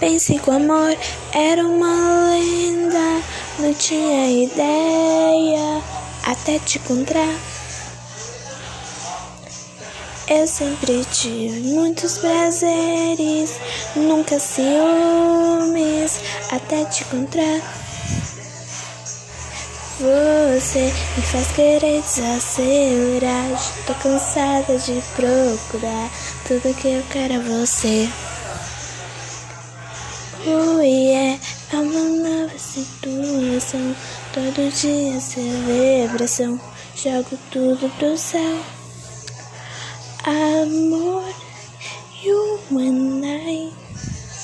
Pensei que o amor era uma lenda, não tinha ideia até te encontrar. Eu sempre tive muitos prazeres, nunca ciúmes até te encontrar. Você me faz querer desacelerar. Tô cansada de procurar tudo que eu quero é você. Oh yeah, é uma nova situação. Todo dia celebração. Jogo tudo pro céu. Amor.